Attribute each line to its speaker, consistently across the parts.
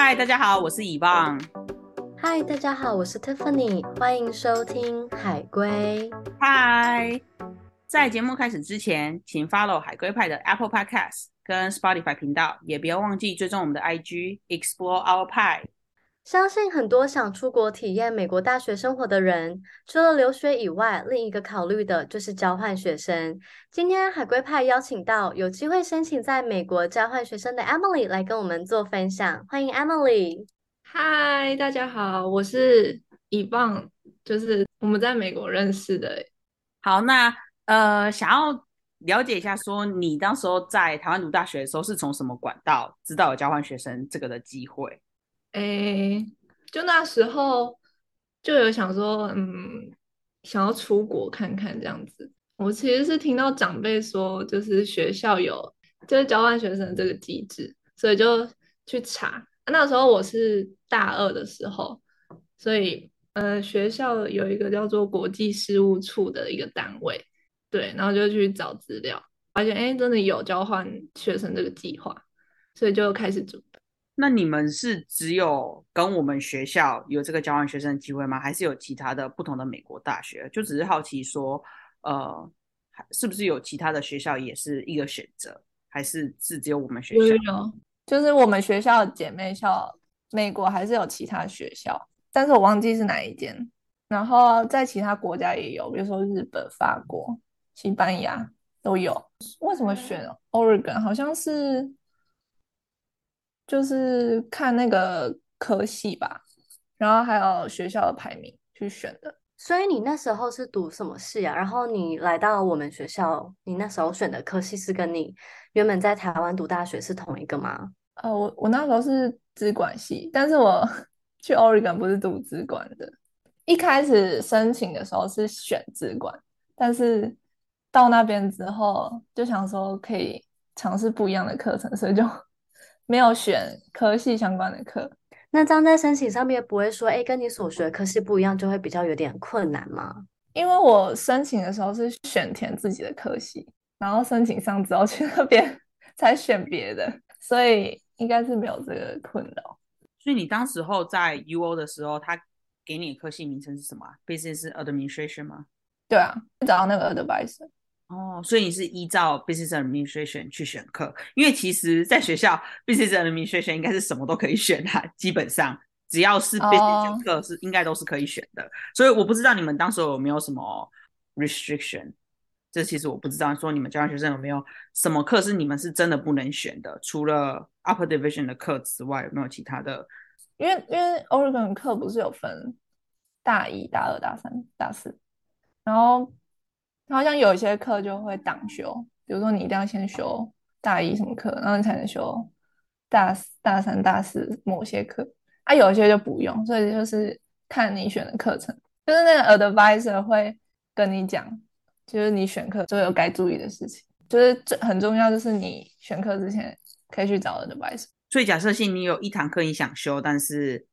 Speaker 1: 嗨，大家好，我是以望。
Speaker 2: 嗨，大家好，我是 Tiffany，欢迎收听海龟。
Speaker 1: 嗨，在节目开始之前，请 follow 海龟派的 Apple Podcast 跟 Spotify 频道，也不要忘记追踪我们的 IG Explore Our Pie。
Speaker 2: 相信很多想出国体验美国大学生活的人，除了留学以外，另一个考虑的就是交换学生。今天海龟派邀请到有机会申请在美国交换学生的 Emily 来跟我们做分享，欢迎 Emily。
Speaker 3: 嗨，大家好，我是以棒，就是我们在美国认识的。
Speaker 1: 好，那呃，想要了解一下，说你当时候在台湾读大学的时候，是从什么管道知道有交换学生这个的机会？
Speaker 3: 诶，就那时候就有想说，嗯，想要出国看看这样子。我其实是听到长辈说，就是学校有就是交换学生这个机制，所以就去查。那时候我是大二的时候，所以呃，学校有一个叫做国际事务处的一个单位，对，然后就去找资料，发现诶，真的有交换学生这个计划，所以就开始准。
Speaker 1: 那你们是只有跟我们学校有这个交换学生的机会吗？还是有其他的不同的美国大学？就只是好奇说，呃，是不是有其他的学校也是一个选择，还是是只有我们学校？
Speaker 3: 有，就是我们学校姐妹校，美国还是有其他学校，但是我忘记是哪一间。然后在其他国家也有，比如说日本、法国、西班牙都有。为什么选 Oregon？好像是。就是看那个科系吧，然后还有学校的排名去选的。
Speaker 2: 所以你那时候是读什么系啊？然后你来到我们学校，你那时候选的科系是跟你原本在台湾读大学是同一个吗？
Speaker 3: 呃，我我那时候是资管系，但是我 去 Oregon 不是读资管的。一开始申请的时候是选资管，但是到那边之后就想说可以尝试不一样的课程，所以就。没有选科系相关的课，
Speaker 2: 那这样在申请上面不会说，哎，跟你所学的科系不一样，就会比较有点困难吗？
Speaker 3: 因为我申请的时候是选填自己的科系，然后申请上之后去那边 才选别的，所以应该是没有这个困扰。
Speaker 1: 所以你当时候在 UO 的时候，他给你的科系名称是什么？Business Administration 吗？
Speaker 3: 对啊，找到那个 Advisor。
Speaker 1: 哦，所以你是依照 Business Administration 去选课，因为其实在学校 Business Administration 应该是什么都可以选啊，基本上只要是 Business 课是应该都是可以选的。Oh. 所以我不知道你们当时有没有什么 restriction，这其实我不知道。说你们交换学生有没有什么课是你们是真的不能选的？除了 Upper Division 的课之外，有没有其他的？
Speaker 3: 因为因为 Oregon 课不是有分大一、大二、大三、大四，然后。好像有一些课就会挡修，比如说你一定要先修大一什么课，然后你才能修大大三、大四某些课。啊，有一些就不用，所以就是看你选的课程，就是那个 advisor 会跟你讲，就是你选课就有该注意的事情，就是这很重要，就是你选课之前可以去找 advisor。
Speaker 1: 所以假设性你有一堂课你想修，但是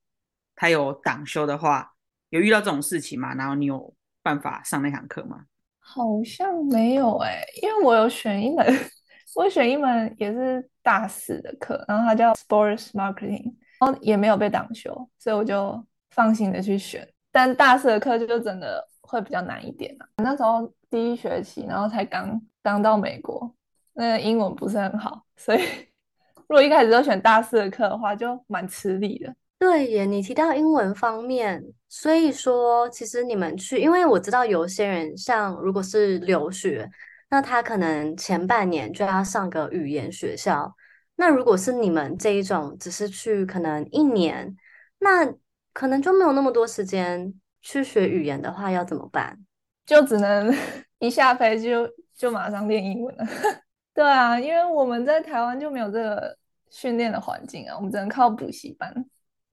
Speaker 1: 他有挡修的话，有遇到这种事情吗？然后你有办法上那堂课吗？
Speaker 3: 好像没有哎、因为我有选一门，我选一门也是大四的课，然后它叫 Sports Marketing，然后也没有被挡修，所以我就放心的去选。但大四的课就真的会比较难一点啊。那时候第一学期，然后才刚刚到美国，那个英文不是很好，所以 如果一开始就选大四的课的话，就蛮吃力的。
Speaker 2: 对耶，你提到英文方面，所以说其实你们去，因为我知道有些人像如果是留学，那他可能前半年就要上个语言学校。那如果是你们这一种，只是去可能一年，那可能就没有那么多时间去学语言的话，要怎么办？
Speaker 3: 就只能 一下飞机就就马上练英文了。对啊，因为我们在台湾就没有这个训练的环境啊，我们只能靠补习班。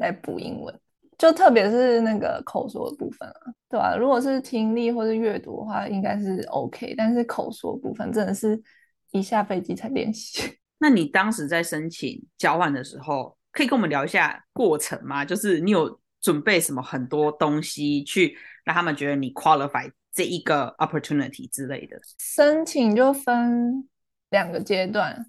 Speaker 3: 来补英文，就特别是那个口说的部分啊，对吧？如果是听力或是阅读的话，应该是 OK，但是口说部分真的是一下飞机才练习。
Speaker 1: 那你当时在申请交换的时候，可以跟我们聊一下过程吗？就是你有准备什么很多东西去让他们觉得你 qualify 这一个 opportunity 之类的？
Speaker 3: 申请就分两个阶段，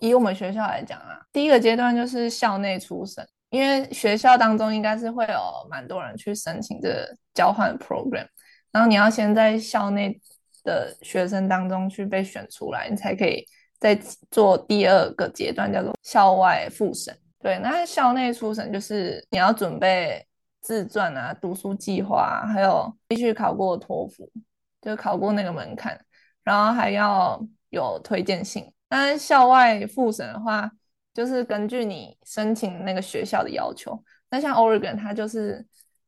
Speaker 3: 以我们学校来讲啊，第一个阶段就是校内初审。因为学校当中应该是会有蛮多人去申请这个交换 program，然后你要先在校内的学生当中去被选出来，你才可以再做第二个阶段，叫做校外复审。对，那校内初审就是你要准备自传啊、读书计划，还有必须考过托福，就考过那个门槛，然后还要有推荐信。但是校外复审的话，就是根据你申请那个学校的要求。那像 Oregon，它就是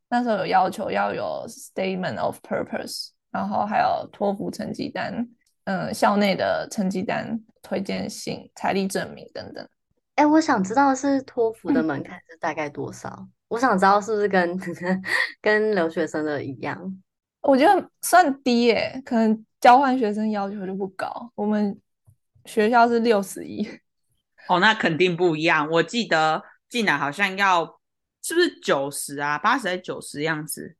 Speaker 3: 那时候有要求要有 Statement of Purpose，然后还有托福成绩单，嗯，校内的成绩单、推荐信、财力证明等等。
Speaker 2: 哎，我想知道是托福的门槛是大概多少？嗯、我想知道是不是跟 跟留学生的一样？
Speaker 3: 我觉得算低耶，可能交换学生要求就不高。我们学校是六十一。
Speaker 1: 哦，那肯定不一样。我记得进来好像要是不是九十啊？八十还是九十样子？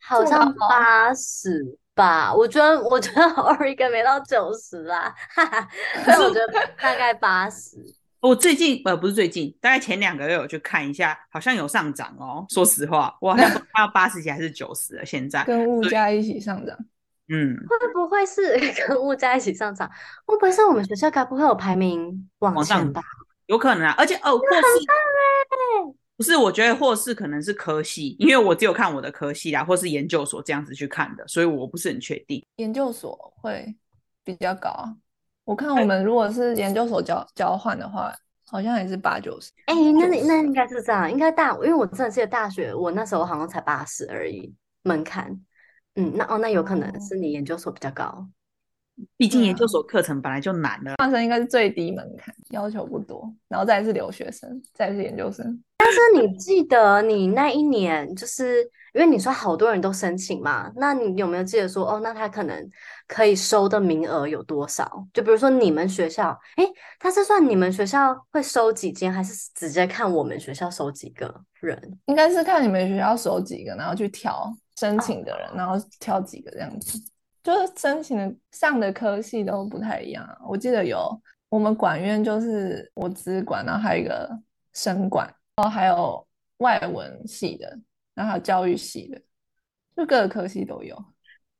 Speaker 2: 好像八十吧。我觉得 我觉得 Oregon 没到九十啦，哈哈。可是我觉得大概八十。
Speaker 1: 我最近呃不是最近，大概前两个月有去看一下，好像有上涨哦。说实话，我好像不知道八十几还是九十了。现在
Speaker 3: 跟物价一起上涨，
Speaker 1: 嗯，
Speaker 2: 会不会是 跟物在一起上涨？会不会是我们学校该不会有排名往上吧？
Speaker 1: 有可能啊，而且哦，或是不是？我觉得或是可能是科系，因为我只有看我的科系啦，或是研究所这样子去看的，所以我不是很确定。
Speaker 3: 研究所会比较高啊。我看我们如果是研究所交交换的话，好像也是八九十。
Speaker 2: 哎、欸，那那应该是这样，应该大，因为我真的记得大学，我那时候好像才八十而已门槛。嗯，那哦，那有可能是你研究所比较高，
Speaker 1: 毕竟研究所课程本来就难了。
Speaker 3: 换生应该是最低门槛，要求不多，然后再是留学生，再是研究生。
Speaker 2: 但是你记得你那一年就是。因为你说好多人都申请嘛，那你有没有记得说哦？那他可能可以收的名额有多少？就比如说你们学校，诶，他是算你们学校会收几间，还是直接看我们学校收几个人？
Speaker 3: 应该是看你们学校收几个，然后去挑申请的人，哦、然后挑几个这样子。就是申请的上的科系都不太一样。我记得有我们管院就是我资管，然后还有一个生管，然后还有外文系的。然后还有教育系的，就各个科系都有。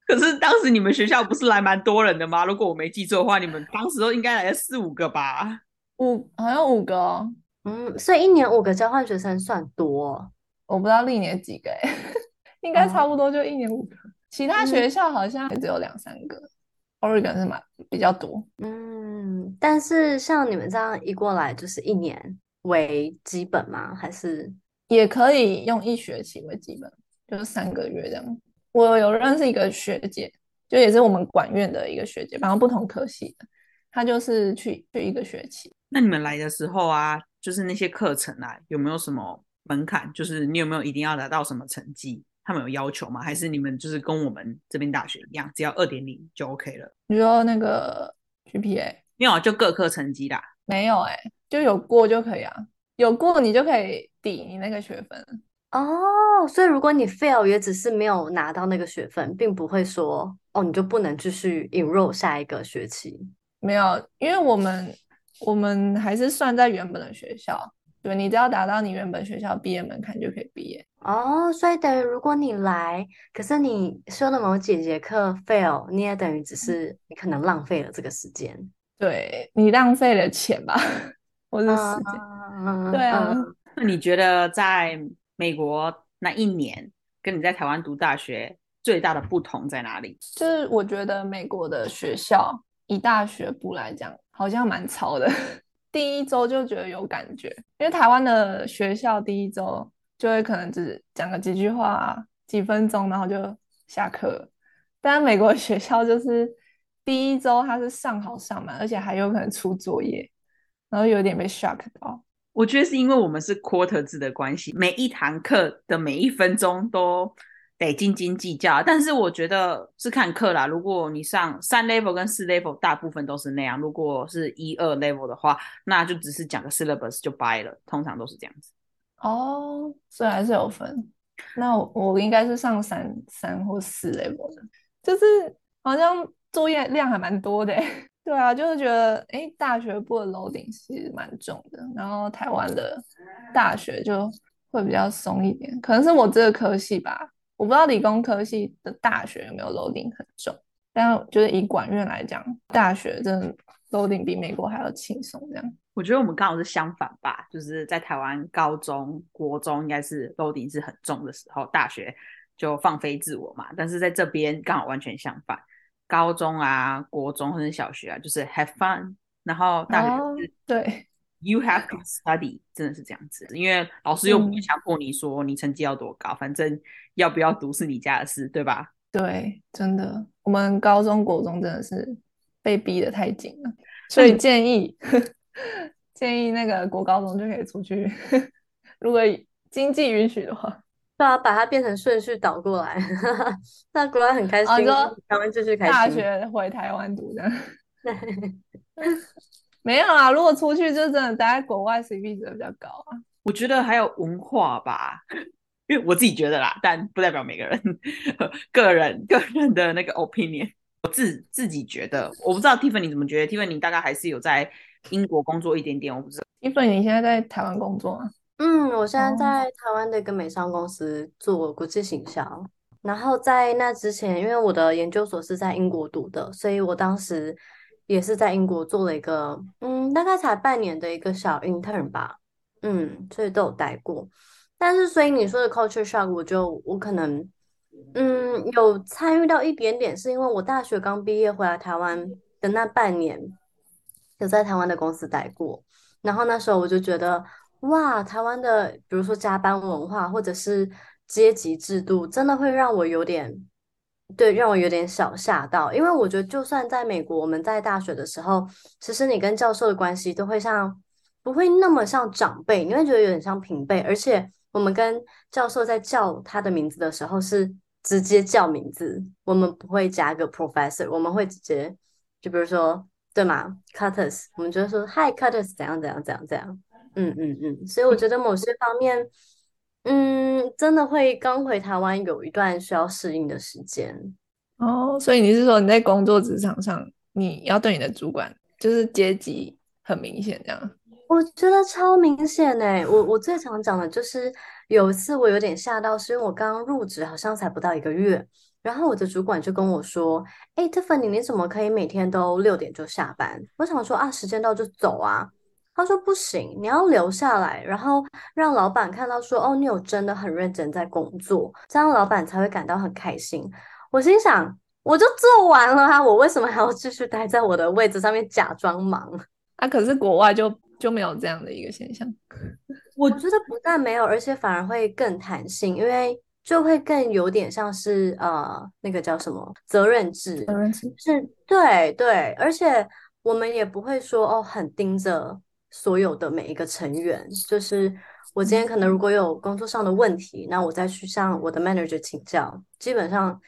Speaker 1: 可是当时你们学校不是来蛮多人的吗？如果我没记错的话，你们当时都应该来了四五个吧？
Speaker 3: 五好像五个哦。
Speaker 2: 嗯，所以一年五个交换学生算多。
Speaker 3: 我不知道历年几个哎，应该差不多就一年五个。嗯、其他学校好像也只有两三个。Oregon 是蛮比较多。
Speaker 2: 嗯，但是像你们这样一过来，就是一年为基本吗？还是？
Speaker 3: 也可以用一学期为基本，就是三个月这样。我有认识一个学姐，就也是我们管院的一个学姐，然后不同科系的，她就是去去一个学期。
Speaker 1: 那你们来的时候啊，就是那些课程啊，有没有什么门槛？就是你有没有一定要达到什么成绩？他们有要求吗？还是你们就是跟我们这边大学一样，只要二点零就 OK 了？
Speaker 3: 你说那个 GPA
Speaker 1: 没有啊，就各科成绩啦。
Speaker 3: 没有哎、欸，就有过就可以啊。有过你就可以抵你那个学分
Speaker 2: 哦，所以如果你 fail 也只是没有拿到那个学分，并不会说哦，你就不能继续 enroll 下一个学期。
Speaker 3: 没有，因为我们我们还是算在原本的学校，对，你只要达到你原本学校毕业门槛就可以毕业。
Speaker 2: 哦，所以等于如果你来，可是你修的某几节课 fail，你也等于只是你可能浪费了这个时间，
Speaker 3: 对，你浪费了钱吧。或者时间，
Speaker 2: 嗯、
Speaker 3: 对啊。
Speaker 1: 那你觉得在美国那一年，跟你在台湾读大学最大的不同在哪里？
Speaker 3: 就是我觉得美国的学校以大学部来讲，好像蛮吵的。第一周就觉得有感觉，因为台湾的学校第一周就会可能只讲个几句话、几分钟，然后就下课。但美国学校就是第一周他是上好上满，而且还有可能出作业。然后有点被 shock 到，
Speaker 1: 我觉得是因为我们是 quarter 制的关系，每一堂课的每一分钟都得斤斤计较。但是我觉得是看课啦，如果你上三 level 跟四 level，大部分都是那样；如果是一二 level 的话，那就只是讲个 syllabus 就掰了，通常都是这样子。
Speaker 3: 哦，所以还是有分。那我，我应该是上三三或四 level 的，就是好像作业量还蛮多的。对啊，就是觉得哎，大学部的 loading 其实蛮重的，然后台湾的大学就会比较松一点，可能是我这个科系吧，我不知道理工科系的大学有没有 loading 很重，但就是以管院来讲，大学真的 loading 比美国还要轻松。这样，
Speaker 1: 我觉得我们刚好是相反吧，就是在台湾高中、国中应该是 loading 是很重的时候，大学就放飞自我嘛，但是在这边刚好完全相反。高中啊，国中或者小学啊，就是 have fun，然后大学是、
Speaker 3: 哦、对
Speaker 1: ，you have to study，真的是这样子，因为老师又不会强迫你说你成绩要多高，嗯、反正要不要读是你家的事，对吧？
Speaker 3: 对，真的，我们高中国中真的是被逼得太紧了，所以建议、嗯、建议那个国高中就可以出去，如果经济允许的话。
Speaker 2: 对啊，把它变成顺序倒过来，那国外很开心，台湾继续开心。
Speaker 3: 大学回台湾读的，没有啊。如果出去就真的待在国外，CP 值比较高啊。
Speaker 1: 我觉得还有文化吧，因为我自己觉得啦，但不代表每个人个人个人的那个 opinion。我自自己觉得，我不知道 Tiffany 怎么觉得。Tiffany 你大概还是有在英国工作一点点，我不知道。
Speaker 3: Tiffany 你现在在台湾工作吗？
Speaker 2: 嗯，我现在在台湾的一个美商公司做国际行销，然后在那之前，因为我的研究所是在英国读的，所以我当时也是在英国做了一个，嗯，大概才半年的一个小 intern 吧，嗯，所以都有待过。但是，所以你说的 culture shock，我就我可能，嗯，有参与到一点点，是因为我大学刚毕业回来台湾的那半年，有在台湾的公司待过，然后那时候我就觉得。哇，台湾的比如说加班文化或者是阶级制度，真的会让我有点，对，让我有点小吓到。因为我觉得，就算在美国，我们在大学的时候，其实你跟教授的关系都会像，不会那么像长辈，你会觉得有点像平辈。而且我们跟教授在叫他的名字的时候是直接叫名字，我们不会加个 professor，我们会直接，就比如说，对吗？Curtis，我们就会说 Hi Curtis，怎样怎样怎样怎样。嗯嗯嗯，所以我觉得某些方面，嗯，真的会刚回台湾有一段需要适应的时间。
Speaker 3: 哦，所以你是说你在工作职场上，你要对你的主管就是阶级很明显这样？
Speaker 2: 我觉得超明显哎！我我最常讲的就是有一次我有点吓到，是因为我刚入职好像才不到一个月，然后我的主管就跟我说：“哎，Tiffany，你怎么可以每天都六点就下班？”我想说啊，时间到就走啊。他说不行，你要留下来，然后让老板看到说，哦，你有真的很认真在工作，这样老板才会感到很开心。我心想，我就做完了啊，我为什么还要继续待在我的位置上面假装忙？
Speaker 3: 啊，可是国外就就没有这样的一个现象。
Speaker 2: 我觉得不但没有，而且反而会更弹性，因为就会更有点像是呃，那个叫什么责任制，
Speaker 3: 责任制
Speaker 2: 是，对对，而且我们也不会说哦，很盯着。所有的每一个成员，就是我今天可能如果有工作上的问题，那我再去向我的 manager 请教。基本上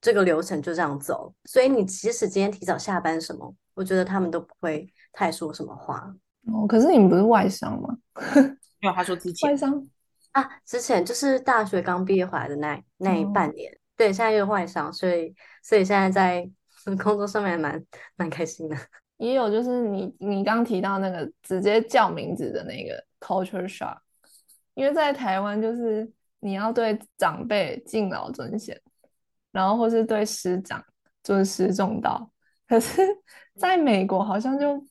Speaker 2: 这个流程就这样走，所以你即使今天提早下班什么，我觉得他们都不会太说什么话。
Speaker 3: 哦，可是你们不是外商吗？
Speaker 1: 没有，他说之前
Speaker 3: 外商
Speaker 2: 啊，之前就是大学刚毕业回来的那那一半年，嗯、对，现在又外商，所以所以现在在 工作上面还蛮蛮开心的。
Speaker 3: 也有就是你你刚提到那个直接叫名字的那个 culture shock，因为在台湾就是你要对长辈敬老尊贤，然后或是对师长尊师重道，可是 在美国好像就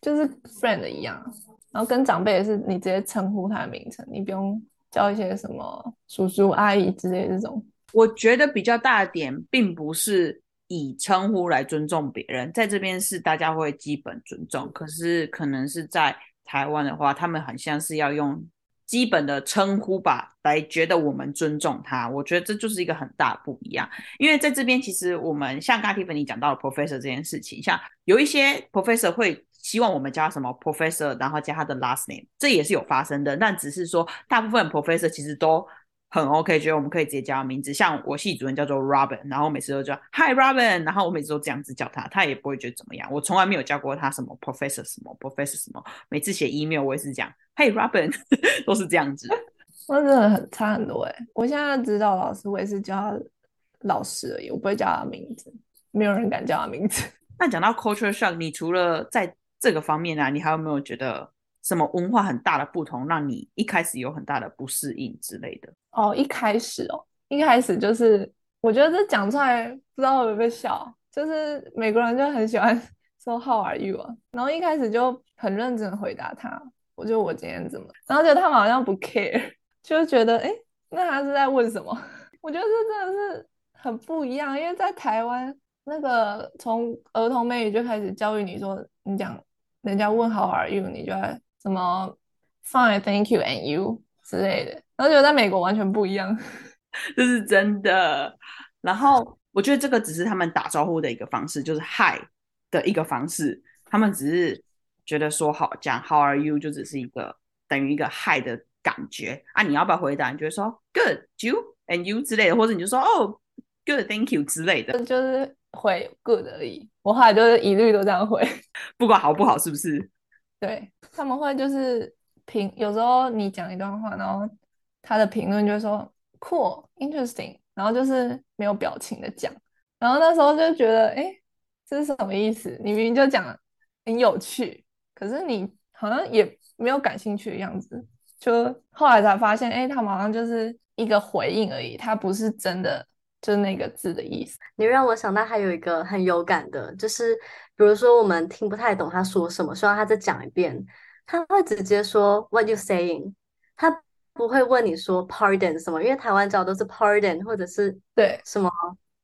Speaker 3: 就是 friend 一样，然后跟长辈也是你直接称呼他的名称，你不用叫一些什么叔叔阿姨之类的这种。
Speaker 1: 我觉得比较大的点并不是。以称呼来尊重别人，在这边是大家会基本尊重，可是可能是在台湾的话，他们很像是要用基本的称呼吧来觉得我们尊重他。我觉得这就是一个很大不一样，因为在这边其实我们像刚刚 Tiffany 讲到的 professor 这件事情，像有一些 professor 会希望我们加什么 professor，然后加他的 last name，这也是有发生的，但只是说大部分 professor 其实都。很 OK，觉得我们可以直接叫他名字，像我系主任叫做 Robin，然后每次都叫 Hi Robin，然后我每次都这样子叫他，他也不会觉得怎么样。我从来没有叫过他什么 Professor 什么 Professor 什么，每次写 email 我也是讲 Hey Robin，都是这样子。
Speaker 3: 那真的很差很多哎！我现在知道老师，我也是叫他老师而已，我不会叫他名字，没有人敢叫他名字。
Speaker 1: 那讲到 culture shock，你除了在这个方面啊，你还有没有觉得什么文化很大的不同，让你一开始有很大的不适应之类的？
Speaker 3: 哦，一开始哦，一开始就是我觉得这讲出来不知道会不会笑，就是美国人就很喜欢 说 How are you 啊，然后一开始就很认真回答他，我就我今天怎么，然后觉得他们好像不 care，就觉得哎，那他是在问什么？我觉得这真的是很不一样，因为在台湾，那个从儿童美语就开始教育你说，你讲人家问 How are you，你就要什么 Fine, thank you, and you 之类的，然后觉得在美国完全不一样，
Speaker 1: 这是真的。然后我觉得这个只是他们打招呼的一个方式，就是 Hi 的一个方式，他们只是觉得说好讲 How are you 就只是一个等于一个 Hi 的感觉啊，你要不要回答？你就会说 Good, you。And you 之类的，或者你就说哦，good，thank you 之类的，
Speaker 3: 就是回 good 而已。我后来就是一律都这样回，
Speaker 1: 不管好不好，是不是？
Speaker 3: 对，他们会就是评，有时候你讲一段话，然后他的评论就说 cool，interesting，然后就是没有表情的讲，然后那时候就觉得，哎，这是什么意思？你明明就讲很有趣，可是你好像也没有感兴趣的样子。就后来才发现，哎，他们好像就是。一个回应而已，他不是真的，就是那个字的意思。
Speaker 2: 你让我想到还有一个很有感的，就是比如说我们听不太懂他说什么，希望他再讲一遍，他会直接说 What you saying？他不会问你说 Pardon 什么，因为台湾教都是 Pardon 或者是对什么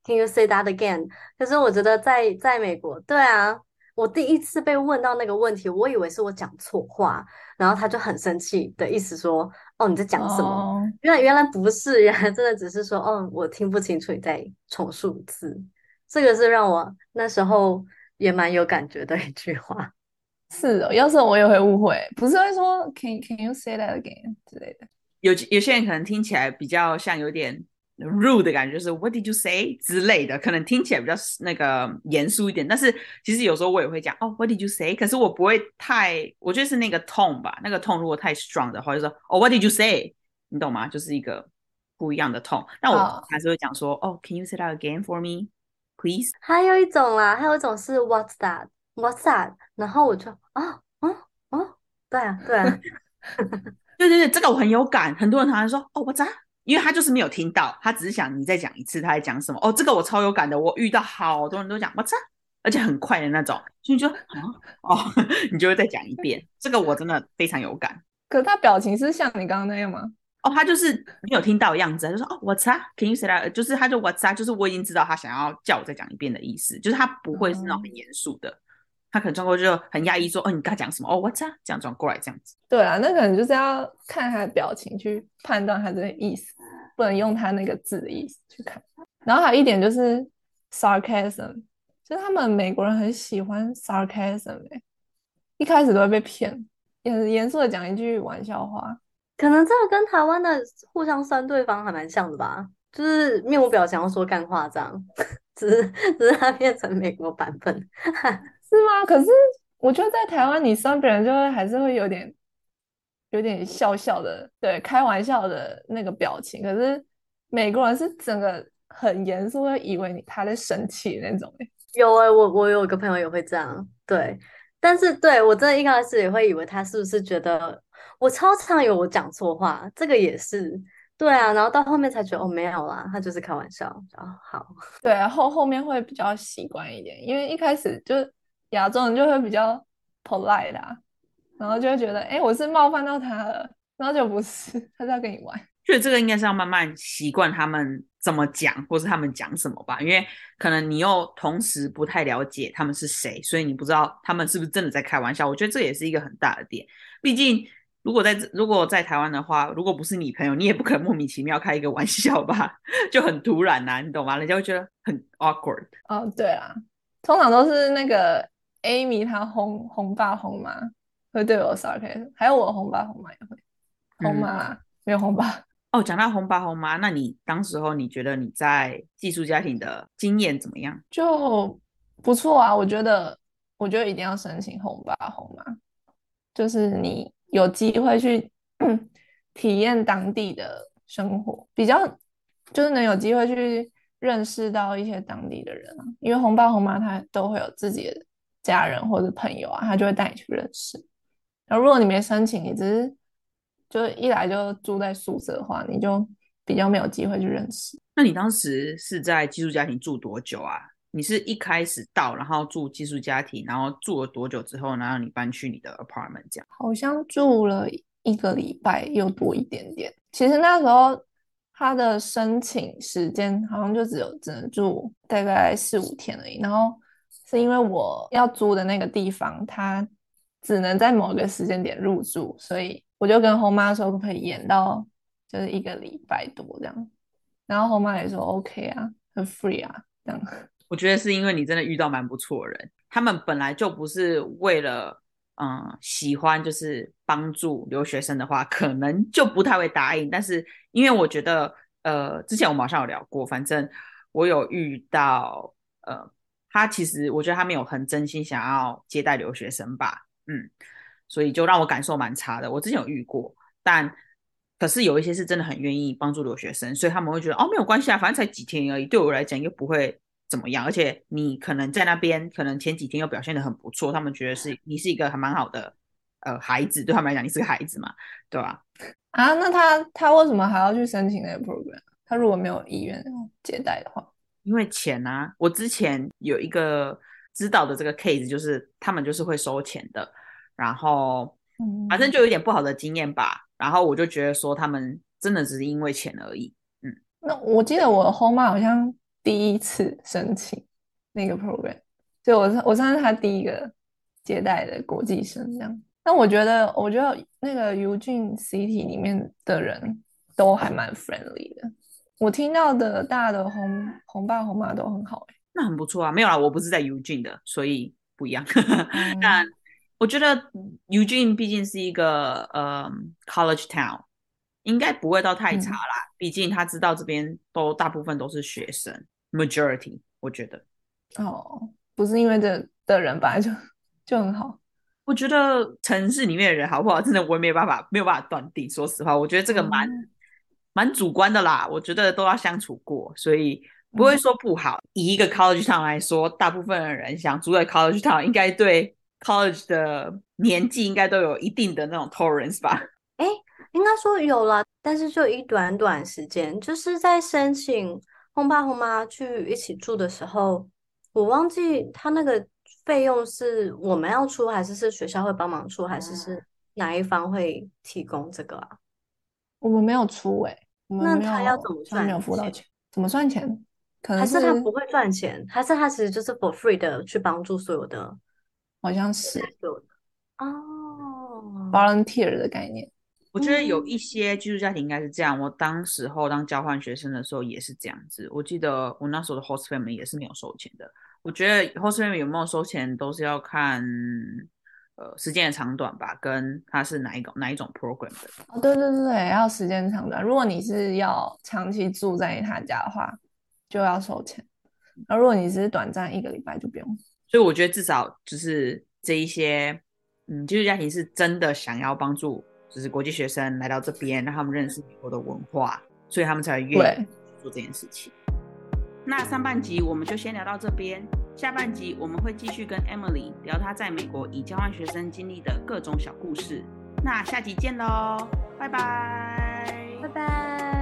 Speaker 2: 对 Can you say that again？可是我觉得在在美国，对啊。我第一次被问到那个问题，我以为是我讲错话，然后他就很生气的意思说：“哦，你在讲什么？”哦、原来原来不是，原来真的只是说：“哦，我听不清楚你在重述字。”这个是让我那时候也蛮有感觉的一句话。
Speaker 3: 是的，要是我也会误会，不是会说 “Can Can you say that again” 之类的。
Speaker 1: 有有些人可能听起来比较像有点。Rude 的感觉，就是 What did you say 之类的，可能听起来比较那个严肃一点。但是其实有时候我也会讲哦，What did you say？可是我不会太，我觉得是那个 tone 吧。那个 tone 如果太 strong 的话，就说哦，What did you say？你懂吗？就是一个不一样的 tone。但我还是会讲说哦，Can you say that again for me, please？
Speaker 2: 还有一种啦，还有一种是 What's that？What's that？然后我就啊啊啊，对啊对啊，
Speaker 1: 对对对，这个我很有感。很多人常常说哦，What's that？因为他就是没有听到，他只是想你再讲一次他在讲什么。哦，这个我超有感的，我遇到好多人都讲我操，而且很快的那种，所以你就啊哦，你就会再讲一遍。这个我真的非常有感。
Speaker 3: 可是他表情是像你刚刚那样吗？
Speaker 1: 哦，他就是没有听到的样子，他就说哦我操，Can you say that？就是他就我操，就是我已经知道他想要叫我再讲一遍的意思，就是他不会是那种很严肃的。嗯他可能转过去就很压抑，说：“哦，你刚讲什么？哦，，what's 啊，这样转过来这样子。”
Speaker 3: 对啊，那可能就是要看他的表情去判断他这个意思，不能用他那个字的意思去看。然后还有一点就是 sarcasm，就是他们美国人很喜欢 sarcasm，欸，一开始都会被骗，也很严肃的讲一句玩笑话。
Speaker 2: 可能这个跟台湾的互相酸对方还蛮像的吧，就是面无表情要说干话这样，只是只是他变成美国版本。
Speaker 3: 是吗？可是我觉得在台湾，你酸别人就会还是会有点有点笑笑的，对，开玩笑的那个表情。可是美国人是整个很严肃，会以为你他在生气那种。
Speaker 2: 有哎、欸，我我有个朋友也会这样，对。但是对我真的一开始也会以为他是不是觉得我超常有我讲错话，这个也是对啊。然后到后面才觉得哦，没有啦，他就是开玩笑。哦，好，
Speaker 3: 对啊，后后面会比较习惯一点，因为一开始就。亚洲人就会比较 polite 啦，然后就会觉得，哎，我是冒犯到他了，然后就不是，他是要跟你玩。
Speaker 1: 所以这个应该是要慢慢习惯他们怎么讲，或是他们讲什么吧，因为可能你又同时不太了解他们是谁，所以你不知道他们是不是真的在开玩笑。我觉得这也是一个很大的点。毕竟，如果在如果在台湾的话，如果不是你朋友，你也不可能莫名其妙开一个玩笑吧，就很突然呐、啊，你懂吗？人家会觉得很 awkward。
Speaker 3: 哦，对啊，通常都是那个。Amy 她红红爸红妈会对我 sarcasm，还有我红爸红妈也会红妈啦，嗯、没有红爸
Speaker 1: 哦。讲到红爸红妈，那你当时候你觉得你在寄宿家庭的经验怎么样？
Speaker 3: 就不错啊，我觉得，我觉得一定要申请红爸红妈，就是你有机会去 体验当地的生活，比较就是能有机会去。认识到一些当地的人啊，因为红爸红妈他都会有自己的家人或者朋友啊，他就会带你去认识。然后如果你没申请，你只是就一来就住在宿舍的话，你就比较没有机会去认识。
Speaker 1: 那你当时是在寄宿家庭住多久啊？你是一开始到，然后住寄宿家庭，然后住了多久之后，然后你搬去你的 apartment 这样？
Speaker 3: 好像住了一个礼拜又多一点点。其实那时候他的申请时间好像就只有只能住大概四五天而已。然后是因为我要租的那个地方，它只能在某个时间点入住，所以我就跟后妈说可不可以延到就是一个礼拜多这样。然后后妈也说 OK 啊，很 free 啊这样。
Speaker 1: 我觉得是因为你真的遇到蛮不错的人，他们本来就不是为了嗯喜欢，就是帮助留学生的话，可能就不太会答应。但是因为我觉得，呃，之前我们好像有聊过，反正我有遇到，呃，他其实我觉得他没有很真心想要接待留学生吧，嗯，所以就让我感受蛮差的。我之前有遇过，但可是有一些是真的很愿意帮助留学生，所以他们会觉得哦，没有关系啊，反正才几天而已，对我来讲又不会。怎么样？而且你可能在那边，可能前几天又表现的很不错，他们觉得是你是一个还蛮好的呃孩子，对他们来讲你是个孩子嘛，对吧？
Speaker 3: 啊，那他他为什么还要去申请那个 program？他如果没有意愿接待的话，
Speaker 1: 因为钱啊。我之前有一个知道的这个 case，就是他们就是会收钱的，然后反正就有点不好的经验吧。然后我就觉得说他们真的只是因为钱而已。嗯，
Speaker 3: 那我记得我的后妈好像。第一次申请那个 program，所以我是我算是他第一个接待的国际生这样。但我觉得，我觉得那个 Eugene City 里面的人都还蛮 friendly 的。我听到的大的红红爸红妈都很好，欸，
Speaker 1: 那很不错啊。没有啦，我不是在 Eugene 的，所以不一样。但我觉得 Eugene 毕竟是一个呃 college town，应该不会到太差啦。毕、嗯、竟他知道这边都大部分都是学生。Majority，我觉得
Speaker 3: 哦，不是因为这的人本来就就很好。
Speaker 1: 我觉得城市里面的人好不好，真的我也没有办法没有办法断定。说实话，我觉得这个蛮、嗯、蛮主观的啦。我觉得都要相处过，所以不会说不好。嗯、以一个 college town 来说，大部分的人想住在 college town，应该对 college 的年纪应该都有一定的那种 tolerance 吧？
Speaker 2: 哎，应该说有了，但是就一短短时间，就是在申请。轰爸轰妈去一起住的时候，我忘记他那个费用是我们要出，还是是学校会帮忙出，还是是哪一方会提供这个啊？
Speaker 3: 我们没有出哎、欸，
Speaker 2: 那他要怎么赚？
Speaker 3: 没有付到钱，怎么算钱？可能
Speaker 2: 是还是他不会赚钱，还是他其实就是 for free 的去帮助所有的？
Speaker 3: 好像是
Speaker 2: 哦
Speaker 3: ，volunteer 的概念。
Speaker 1: 我觉得有一些寄宿家庭应该是这样。我当时候当交换学生的时候也是这样子。我记得我那时候的 host family 也是没有收钱的。我觉得 host family 有没有收钱都是要看呃时间的长短吧，跟他是哪一种哪一种 program 的。
Speaker 3: 哦，对对对，要时间长短。如果你是要长期住在他家的话，就要收钱。而如果你只是短暂一个礼拜，就不用。
Speaker 1: 所以我觉得至少就是这一些嗯寄宿家庭是真的想要帮助。就是国际学生来到这边，让他们认识美国的文化，所以他们才愿意做这件事情。那上半集我们就先聊到这边，下半集我们会继续跟 Emily 聊她在美国以交换学生经历的各种小故事。那下集见喽，拜拜，
Speaker 2: 拜拜。